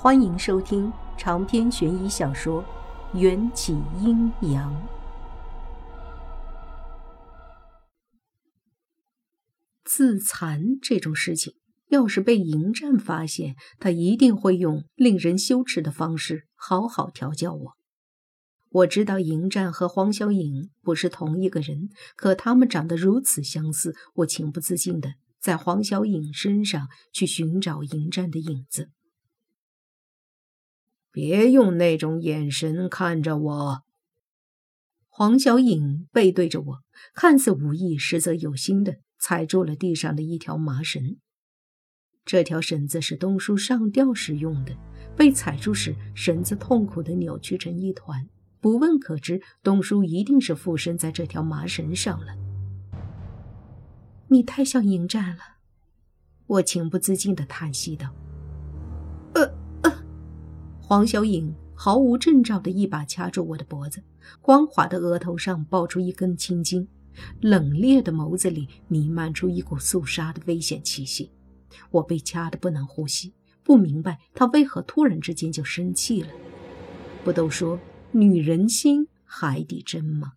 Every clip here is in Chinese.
欢迎收听长篇悬疑小说《缘起阴阳》。自残这种事情，要是被迎战发现，他一定会用令人羞耻的方式好好调教我。我知道迎战和黄小颖不是同一个人，可他们长得如此相似，我情不自禁的在黄小颖身上去寻找迎战的影子。别用那种眼神看着我。黄小颖背对着我，看似无意，实则有心的踩住了地上的一条麻绳。这条绳子是东叔上吊时用的，被踩住时，绳子痛苦的扭曲成一团。不问可知，东叔一定是附身在这条麻绳上了。你太像迎战了，我情不自禁的叹息道。黄小颖毫无征兆的一把掐住我的脖子，光滑的额头上爆出一根青筋，冷冽的眸子里弥漫出一股肃杀的危险气息。我被掐得不能呼吸，不明白他为何突然之间就生气了。不都说女人心海底针吗？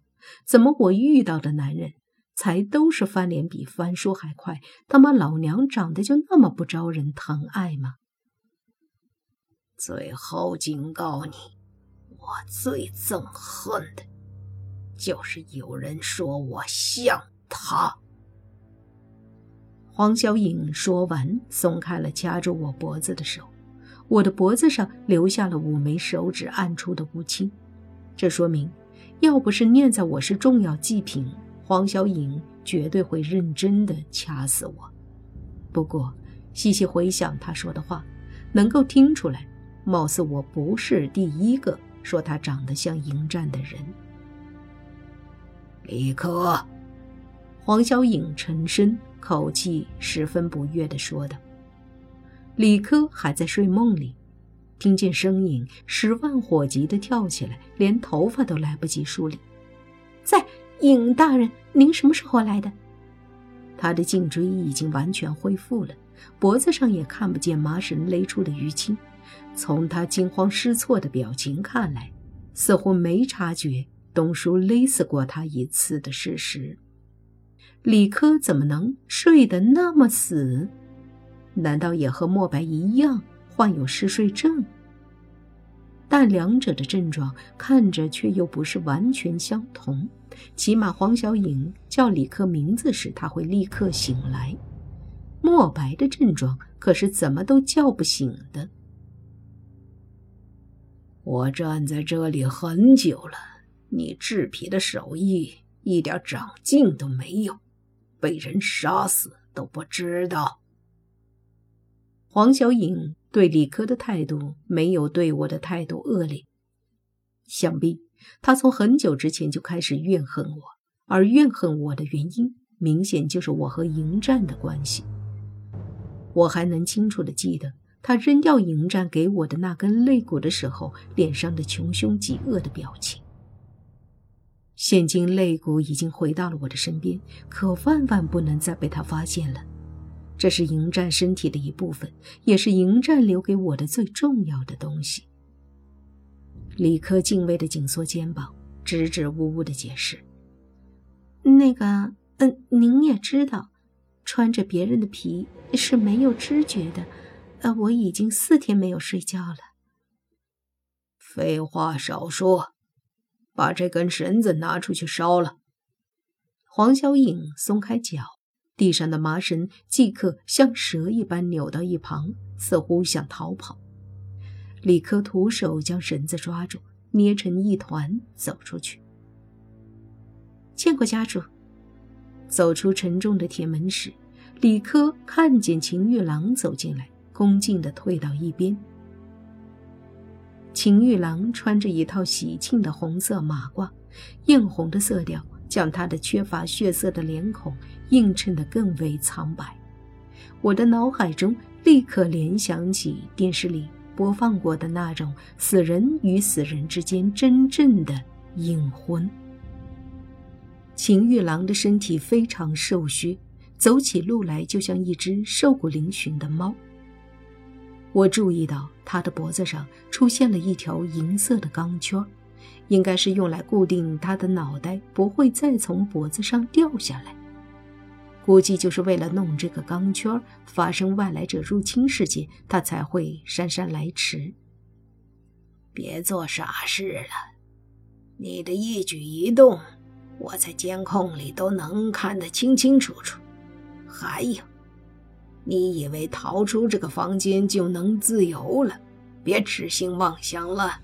怎么我遇到的男人才都是翻脸比翻书还快？他妈老娘长得就那么不招人疼爱吗？最后警告你，我最憎恨的，就是有人说我像他。黄小颖说完，松开了掐住我脖子的手，我的脖子上留下了五枚手指暗处的乌青，这说明，要不是念在我是重要祭品，黄小颖绝对会认真的掐死我。不过，细细回想他说的话，能够听出来。貌似我不是第一个说他长得像迎战的人。李科，黄小颖沉声，口气十分不悦地说道。李科还在睡梦里，听见声音，十万火急地跳起来，连头发都来不及梳理。在尹大人，您什么时候来的？他的颈椎已经完全恢复了，脖子上也看不见麻绳勒出的淤青。从他惊慌失措的表情看来，似乎没察觉东叔勒死过他一次的事实。李科怎么能睡得那么死？难道也和莫白一样患有嗜睡症？但两者的症状看着却又不是完全相同。起码黄小颖叫李科名字时，他会立刻醒来。莫白的症状可是怎么都叫不醒的。我站在这里很久了，你制皮的手艺一点长进都没有，被人杀死都不知道。黄小颖对李科的态度没有对我的态度恶劣，想必他从很久之前就开始怨恨我，而怨恨我的原因，明显就是我和迎战的关系。我还能清楚的记得。他扔掉迎战给我的那根肋骨的时候，脸上的穷凶极恶的表情。现今肋骨已经回到了我的身边，可万万不能再被他发现了。这是迎战身体的一部分，也是迎战留给我的最重要的东西。李科敬畏的紧缩肩膀，支支吾吾的解释：“那个，嗯，您也知道，穿着别人的皮是没有知觉的。”呃，我已经四天没有睡觉了。废话少说，把这根绳子拿出去烧了。黄小颖松开脚，地上的麻绳即刻像蛇一般扭到一旁，似乎想逃跑。李科徒手将绳子抓住，捏成一团，走出去。见过家主。走出沉重的铁门时，李科看见秦玉郎走进来。恭敬地退到一边。秦玉郎穿着一套喜庆的红色马褂，艳红的色调将他的缺乏血色的脸孔映衬得更为苍白。我的脑海中立刻联想起电视里播放过的那种死人与死人之间真正的隐婚。秦玉郎的身体非常瘦削，走起路来就像一只瘦骨嶙峋的猫。我注意到他的脖子上出现了一条银色的钢圈，应该是用来固定他的脑袋不会再从脖子上掉下来。估计就是为了弄这个钢圈，发生外来者入侵事件，他才会姗姗来迟。别做傻事了，你的一举一动，我在监控里都能看得清清楚楚。还有。你以为逃出这个房间就能自由了？别痴心妄想了。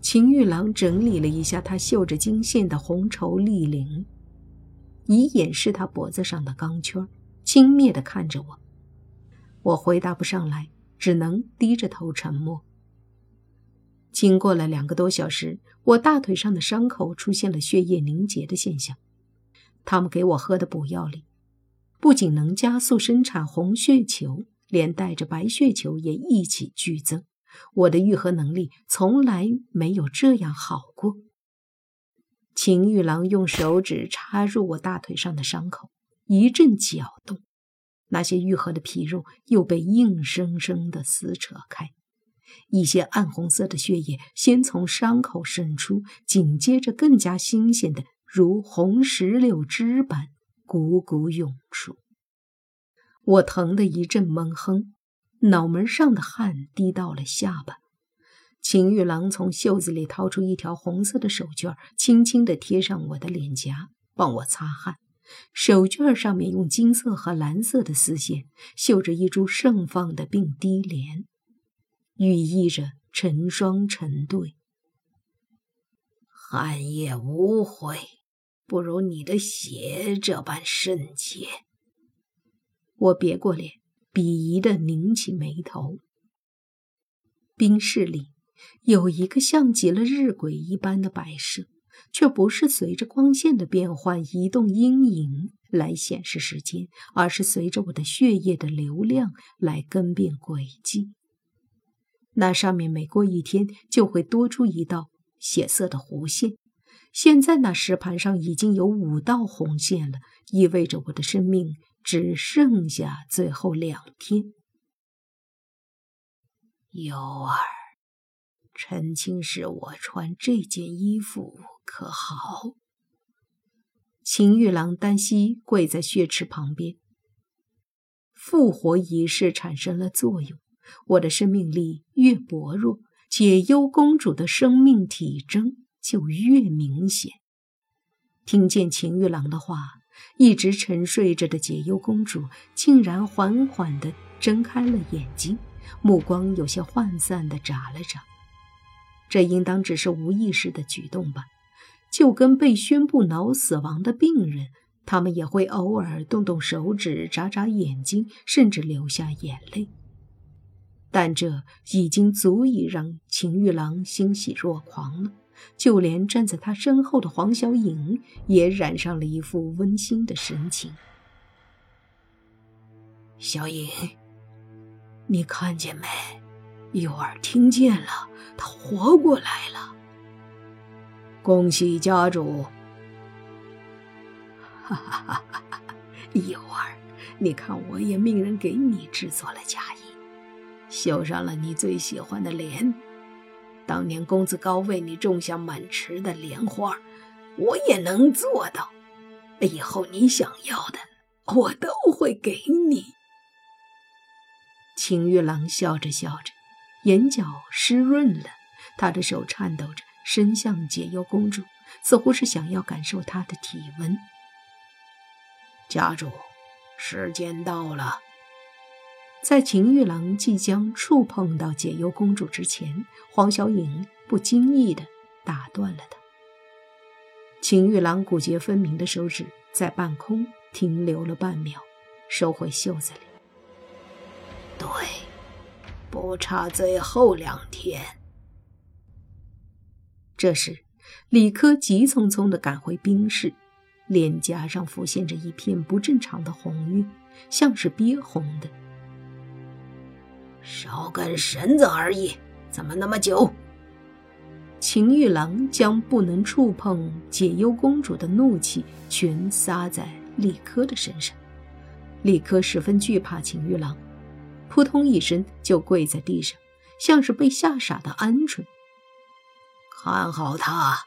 秦玉郎整理了一下他绣着金线的红绸立领，以掩饰他脖子上的钢圈，轻蔑地看着我。我回答不上来，只能低着头沉默。经过了两个多小时，我大腿上的伤口出现了血液凝结的现象。他们给我喝的补药里。不仅能加速生产红血球，连带着白血球也一起剧增。我的愈合能力从来没有这样好过。秦玉郎用手指插入我大腿上的伤口，一阵搅动，那些愈合的皮肉又被硬生生的撕扯开，一些暗红色的血液先从伤口渗出，紧接着更加新鲜的，如红石榴汁般。汩汩涌出，我疼得一阵闷哼，脑门上的汗滴到了下巴。秦玉郎从袖子里掏出一条红色的手绢，轻轻地贴上我的脸颊，帮我擦汗。手绢上面用金色和蓝色的丝线绣着一株盛放的并蒂莲，寓意着成双成对。寒夜无悔。不如你的血这般圣洁。我别过脸，鄙夷的拧起眉头。冰室里有一个像极了日晷一般的摆设，却不是随着光线的变换移动阴影来显示时间，而是随着我的血液的流量来更变轨迹。那上面每过一天就会多出一道血色的弧线。现在那石盘上已经有五道红线了，意味着我的生命只剩下最后两天。尤儿，陈清使我穿这件衣服可好？秦玉郎单膝跪在血池旁边。复活仪式产生了作用，我的生命力越薄弱，解忧公主的生命体征。就越明显。听见秦玉郎的话，一直沉睡着的解忧公主竟然缓缓地睁开了眼睛，目光有些涣散地眨了眨。这应当只是无意识的举动吧？就跟被宣布脑死亡的病人，他们也会偶尔动动手指、眨眨眼睛，甚至流下眼泪。但这已经足以让秦玉郎欣喜若狂了。就连站在他身后的黄小颖也染上了一副温馨的神情。小颖，你看见没？幼儿听见了，他活过来了。恭喜家主！哈哈哈哈哈！幼儿，你看，我也命人给你制作了嫁衣，绣上了你最喜欢的莲。当年公子高为你种下满池的莲花，我也能做到。以后你想要的，我都会给你。秦玉郎笑着笑着，眼角湿润了，他的手颤抖着伸向解忧公主，似乎是想要感受她的体温。家主，时间到了。在秦玉郎即将触碰到解忧公主之前，黄小颖不经意地打断了他。秦玉郎骨节分明的手指在半空停留了半秒，收回袖子里。对，不差最后两天。这时，李科急匆匆地赶回冰室，脸颊上浮现着一片不正常的红晕，像是憋红的。少根绳子而已，怎么那么久？秦玉郎将不能触碰解忧公主的怒气全撒在李科的身上。李科十分惧怕秦玉郎，扑通一声就跪在地上，像是被吓傻的鹌鹑。看好他！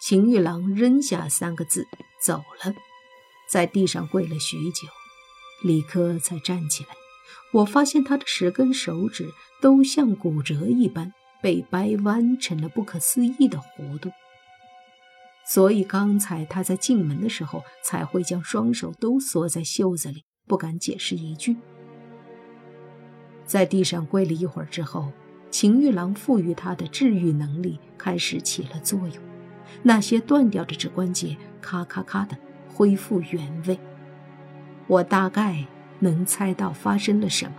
秦玉郎扔下三个字，走了，在地上跪了许久，李科才站起来。我发现他的十根手指都像骨折一般被掰弯成了不可思议的弧度，所以刚才他在进门的时候才会将双手都缩在袖子里，不敢解释一句。在地上跪了一会儿之后，秦玉郎赋予他的治愈能力开始起了作用，那些断掉的指关节咔咔咔的恢复原位。我大概能猜到发生了什么，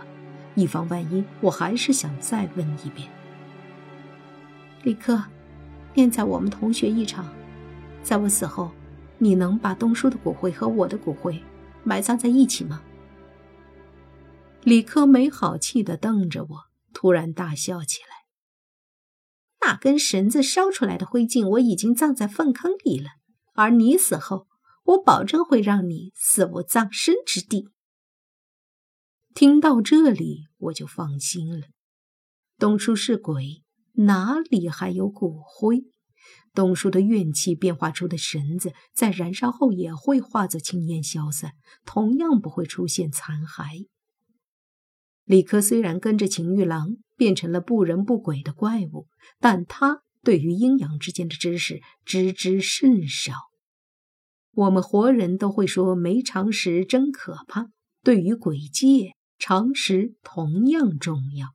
以防万一，我还是想再问一遍：李克，念在我们同学一场，在我死后，你能把东叔的骨灰和我的骨灰埋葬在一起吗？李克没好气地瞪着我，突然大笑起来。那根绳子烧出来的灰烬，我已经葬在粪坑里了。而你死后，我保证会让你死无葬身之地。听到这里，我就放心了。东叔是鬼，哪里还有骨灰？东叔的怨气变化出的绳子，在燃烧后也会化作青烟消散，同样不会出现残骸。李克虽然跟着秦玉郎变成了不人不鬼的怪物，但他对于阴阳之间的知识知之甚少。我们活人都会说没常识真可怕，对于鬼界，常识同样重要。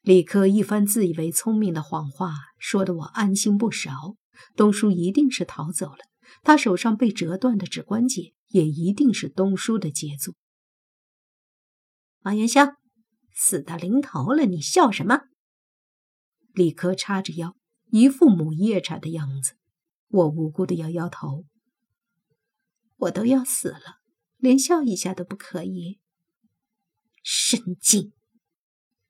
李克一番自以为聪明的谎话，说得我安心不少。东叔一定是逃走了，他手上被折断的指关节也一定是东叔的杰作。王元香，死到临头了，你笑什么？李克叉着腰，一副母夜叉的样子。我无辜的摇摇头。我都要死了，连笑一下都不可以？神经！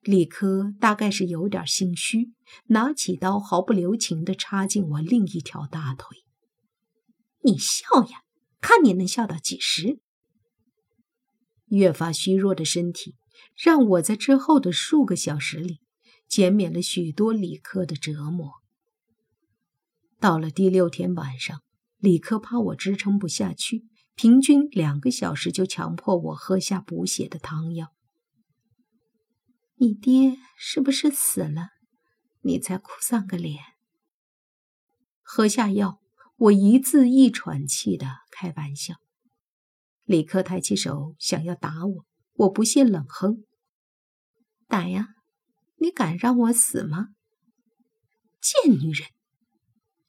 李科大概是有点心虚，拿起刀毫不留情的插进我另一条大腿。你笑呀，看你能笑到几时？越发虚弱的身体，让我在之后的数个小时里减免了许多李科的折磨。到了第六天晚上，李科怕我支撑不下去，平均两个小时就强迫我喝下补血的汤药。你爹是不是死了？你才哭丧个脸。喝下药，我一字一喘气的开玩笑。李克抬起手想要打我，我不屑冷哼：“打呀，你敢让我死吗？”贱女人！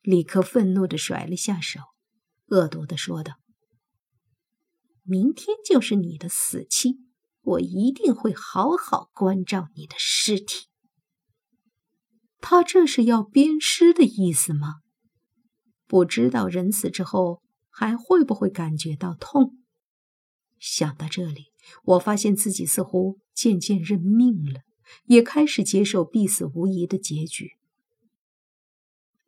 李克愤怒的甩了下手，恶毒的说道：“明天就是你的死期，我一定会好好关照你的尸体。”他这是要鞭尸的意思吗？不知道人死之后还会不会感觉到痛？想到这里，我发现自己似乎渐渐认命了，也开始接受必死无疑的结局。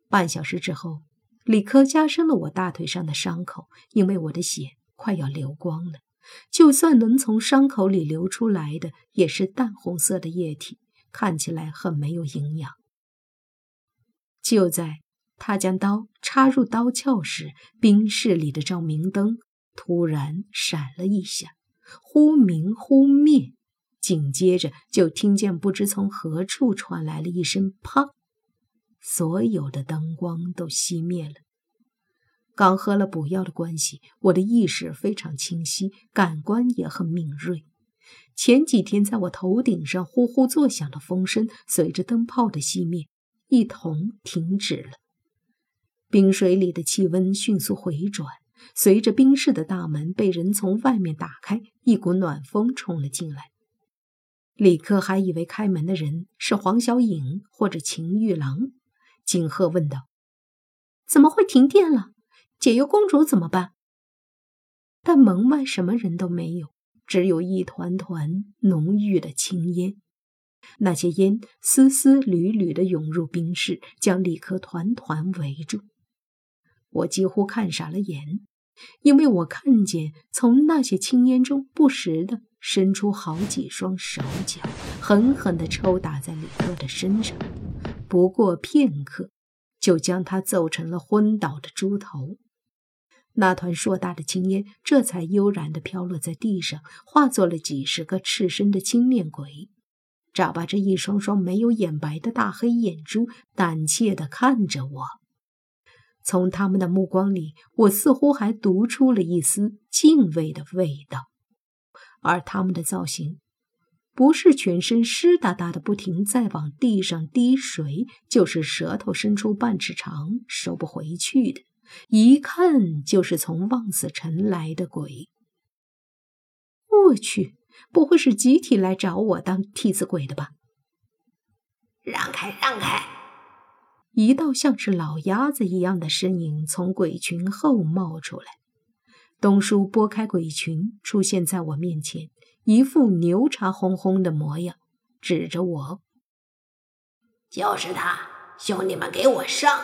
半小时之后，李科加深了我大腿上的伤口，因为我的血快要流光了。就算能从伤口里流出来的，也是淡红色的液体，看起来很没有营养。就在他将刀插入刀鞘时，冰室里的照明灯。突然闪了一下，忽明忽灭，紧接着就听见不知从何处传来了一声“啪”，所有的灯光都熄灭了。刚喝了补药的关系，我的意识非常清晰，感官也很敏锐。前几天在我头顶上呼呼作响的风声，随着灯泡的熄灭，一同停止了。冰水里的气温迅速回转。随着冰室的大门被人从外面打开，一股暖风冲了进来。李克还以为开门的人是黄小颖或者秦玉郎，景鹤问道：“怎么会停电了？解忧公主怎么办？”但门外什么人都没有，只有一团团浓郁的青烟。那些烟丝丝缕缕地涌入冰室，将李克团团围住。我几乎看傻了眼。因为我看见从那些青烟中不时的伸出好几双手脚，狠狠地抽打在李克的身上。不过片刻，就将他揍成了昏倒的猪头。那团硕大的青烟这才悠然地飘落在地上，化作了几十个赤身的青面鬼。眨巴着一双双没有眼白的大黑眼珠，胆怯地看着我。从他们的目光里，我似乎还读出了一丝敬畏的味道。而他们的造型，不是全身湿哒哒的不停在往地上滴水，就是舌头伸出半尺长收不回去的，一看就是从望死城来的鬼。我去！不会是集体来找我当替死鬼的吧？让开，让开！一道像是老鸭子一样的身影从鬼群后冒出来。东叔拨开鬼群，出现在我面前，一副牛叉哄哄的模样，指着我：“就是他，兄弟们，给我上！”